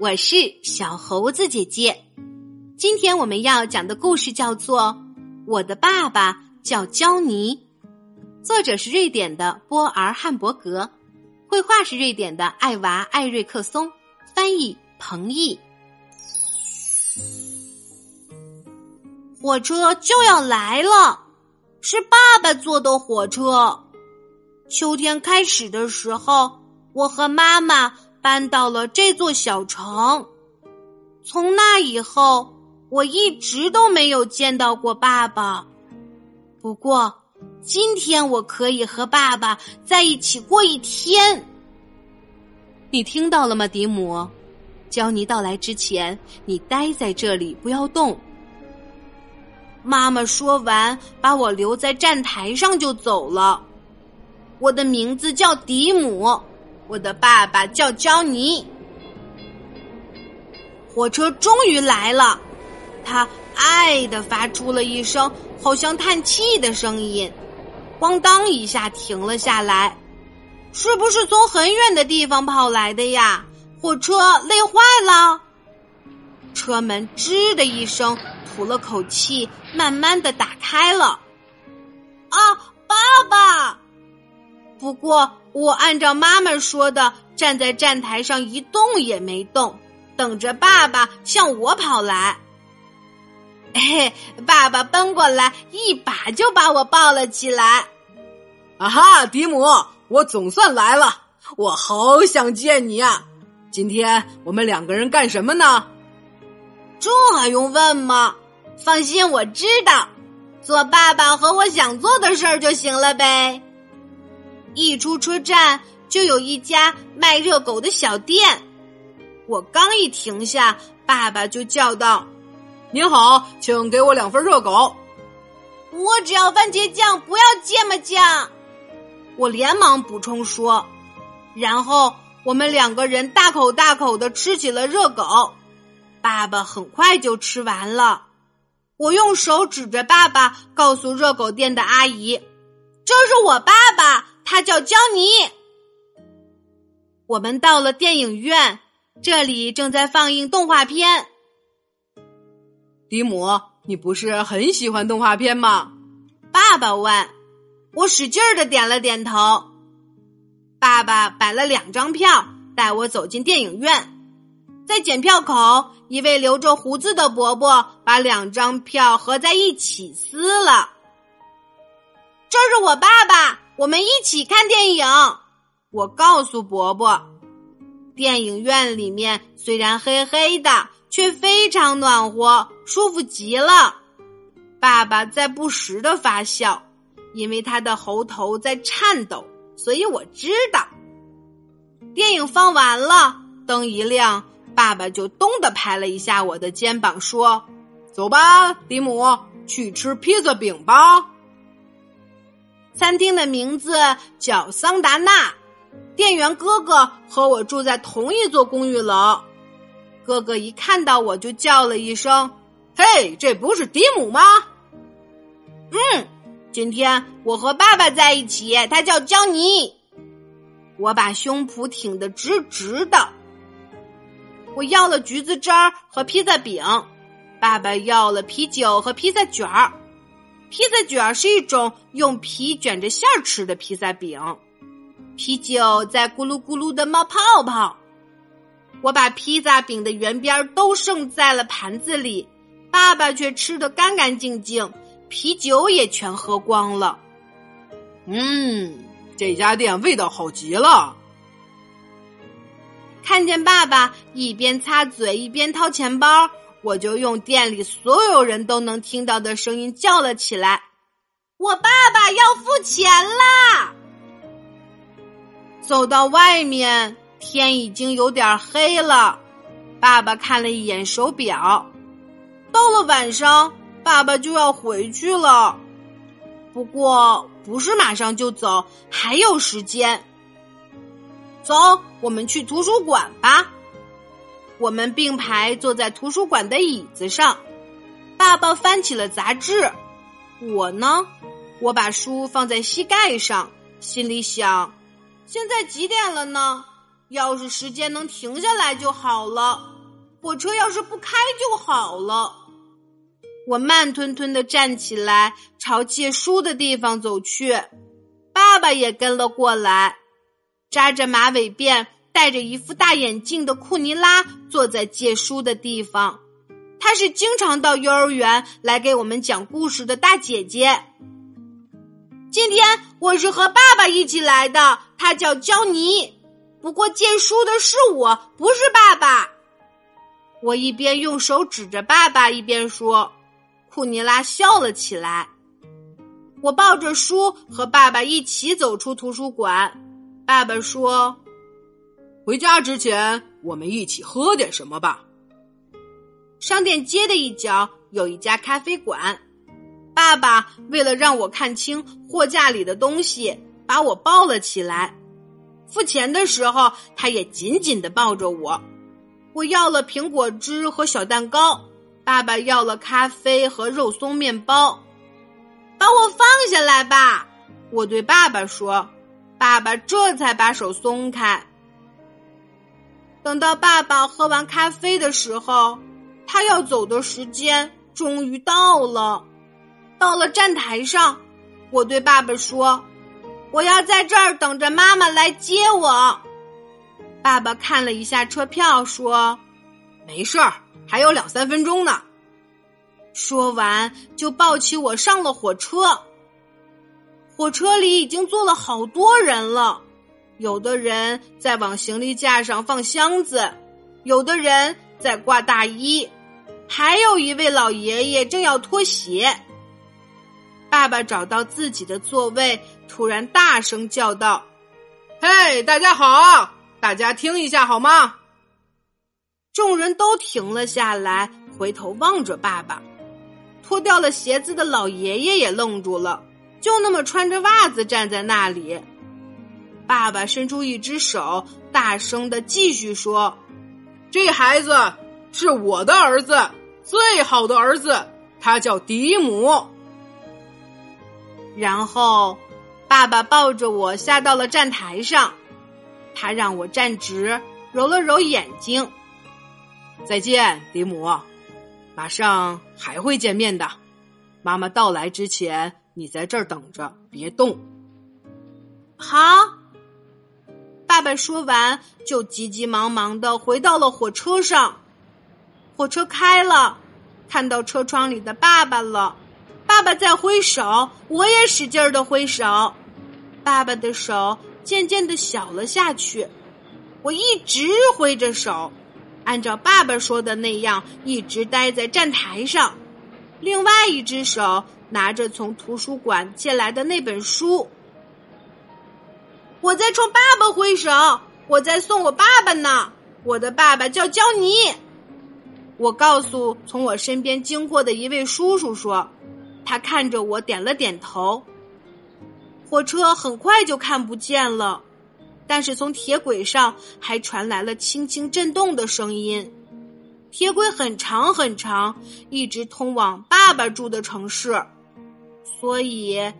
我是小猴子姐姐。今天我们要讲的故事叫做《我的爸爸叫焦尼》，作者是瑞典的波尔汉伯格，绘画是瑞典的艾娃艾瑞克松，翻译彭毅。火车就要来了，是爸爸坐的火车。秋天开始的时候，我和妈妈搬到了这座小城。从那以后，我一直都没有见到过爸爸。不过，今天我可以和爸爸在一起过一天。你听到了吗，迪姆？焦尼到来之前，你待在这里，不要动。妈妈说完，把我留在站台上就走了。我的名字叫迪姆，我的爸爸叫焦尼。火车终于来了，他“爱”的发出了一声好像叹气的声音，咣当一下停了下来。是不是从很远的地方跑来的呀？火车累坏了，车门吱的一声，吐了口气，慢慢的打开了。啊，爸爸！不过，我按照妈妈说的，站在站台上一动也没动，等着爸爸向我跑来。嘿，爸爸奔过来，一把就把我抱了起来。啊哈，迪姆，我总算来了，我好想见你啊！今天我们两个人干什么呢？这还用问吗？放心，我知道，做爸爸和我想做的事儿就行了呗。一出车站就有一家卖热狗的小店，我刚一停下，爸爸就叫道：“您好，请给我两份热狗。”我只要番茄酱，不要芥末酱。我连忙补充说，然后我们两个人大口大口的吃起了热狗。爸爸很快就吃完了，我用手指着爸爸，告诉热狗店的阿姨：“这是我爸爸。”他叫焦尼。我们到了电影院，这里正在放映动画片。迪姆，你不是很喜欢动画片吗？爸爸问。我使劲儿的点了点头。爸爸摆了两张票，带我走进电影院。在检票口，一位留着胡子的伯伯把两张票合在一起撕了。这是我爸爸。我们一起看电影。我告诉伯伯，电影院里面虽然黑黑的，却非常暖和，舒服极了。爸爸在不时的发笑，因为他的喉头在颤抖，所以我知道。电影放完了，灯一亮，爸爸就咚的拍了一下我的肩膀，说：“走吧，迪姆，去吃披萨饼吧。”餐厅的名字叫桑达纳，店员哥哥和我住在同一座公寓楼。哥哥一看到我就叫了一声：“嘿，这不是迪姆吗？”嗯，今天我和爸爸在一起，他叫江尼。我把胸脯挺得直直的。我要了橘子汁儿和披萨饼，爸爸要了啤酒和披萨卷儿。披萨卷是一种用皮卷着馅儿吃的披萨饼，啤酒在咕噜咕噜的冒泡泡。我把披萨饼的圆边都剩在了盘子里，爸爸却吃得干干净净，啤酒也全喝光了。嗯，这家店味道好极了。看见爸爸一边擦嘴一边掏钱包。我就用店里所有人都能听到的声音叫了起来：“我爸爸要付钱啦！”走到外面，天已经有点黑了。爸爸看了一眼手表，到了晚上，爸爸就要回去了。不过不是马上就走，还有时间。走，我们去图书馆吧。我们并排坐在图书馆的椅子上，爸爸翻起了杂志，我呢，我把书放在膝盖上，心里想：现在几点了呢？要是时间能停下来就好了。火车要是不开就好了。我慢吞吞的站起来，朝借书的地方走去。爸爸也跟了过来，扎着马尾辫、戴着一副大眼镜的库尼拉坐在借书的地方。她是经常到幼儿园来给我们讲故事的大姐姐。今天我是和爸爸一起来的，他叫焦尼。不过借书的是我，不是爸爸。我一边用手指着爸爸，一边说。库尼拉笑了起来。我抱着书和爸爸一起走出图书馆。爸爸说：“回家之前，我们一起喝点什么吧。”商店街的一角有一家咖啡馆。爸爸为了让我看清货架里的东西，把我抱了起来。付钱的时候，他也紧紧的抱着我。我要了苹果汁和小蛋糕。爸爸要了咖啡和肉松面包，把我放下来吧！我对爸爸说。爸爸这才把手松开。等到爸爸喝完咖啡的时候，他要走的时间终于到了。到了站台上，我对爸爸说：“我要在这儿等着妈妈来接我。”爸爸看了一下车票，说：“没事儿。”还有两三分钟呢。说完，就抱起我上了火车。火车里已经坐了好多人了，有的人在往行李架上放箱子，有的人在挂大衣，还有一位老爷爷正要脱鞋。爸爸找到自己的座位，突然大声叫道：“嘿，大家好！大家听一下好吗？”众人都停了下来，回头望着爸爸。脱掉了鞋子的老爷爷也愣住了，就那么穿着袜子站在那里。爸爸伸出一只手，大声的继续说：“这孩子是我的儿子，最好的儿子，他叫迪姆。”然后，爸爸抱着我下到了站台上，他让我站直，揉了揉眼睛。再见，迪姆，马上还会见面的。妈妈到来之前，你在这儿等着，别动。好。爸说完，就急急忙忙的回到了火车上。火车开了，看到车窗里的爸爸了。爸爸在挥手，我也使劲的挥手。爸爸的手渐渐的小了下去，我一直挥着手。按照爸爸说的那样，一直待在站台上，另外一只手拿着从图书馆借来的那本书。我在冲爸爸挥手，我在送我爸爸呢。我的爸爸叫焦尼。我告诉从我身边经过的一位叔叔说，他看着我点了点头。火车很快就看不见了。但是从铁轨上还传来了轻轻震动的声音。铁轨很长很长，一直通往爸爸住的城市，所以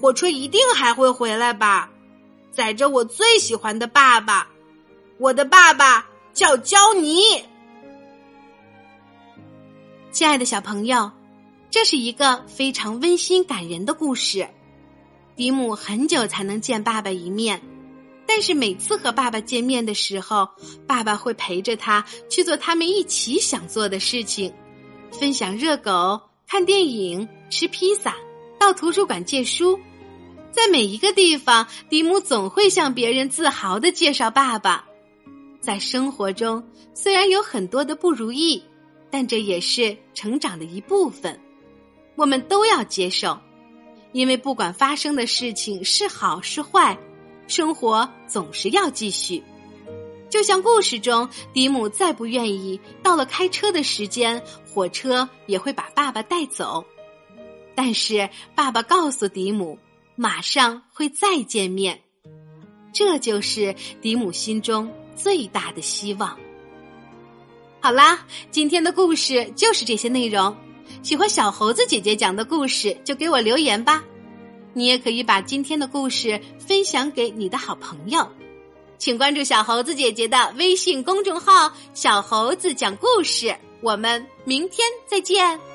火车一定还会回来吧，载着我最喜欢的爸爸。我的爸爸叫焦尼。亲爱的小朋友，这是一个非常温馨感人的故事。迪姆很久才能见爸爸一面。但是每次和爸爸见面的时候，爸爸会陪着他去做他们一起想做的事情，分享热狗、看电影、吃披萨、到图书馆借书。在每一个地方，迪姆总会向别人自豪的介绍爸爸。在生活中，虽然有很多的不如意，但这也是成长的一部分，我们都要接受，因为不管发生的事情是好是坏。生活总是要继续，就像故事中，迪姆再不愿意，到了开车的时间，火车也会把爸爸带走。但是爸爸告诉迪姆，马上会再见面，这就是迪姆心中最大的希望。好啦，今天的故事就是这些内容。喜欢小猴子姐姐讲的故事，就给我留言吧。你也可以把今天的故事分享给你的好朋友。请关注小猴子姐姐的微信公众号“小猴子讲故事”。我们明天再见。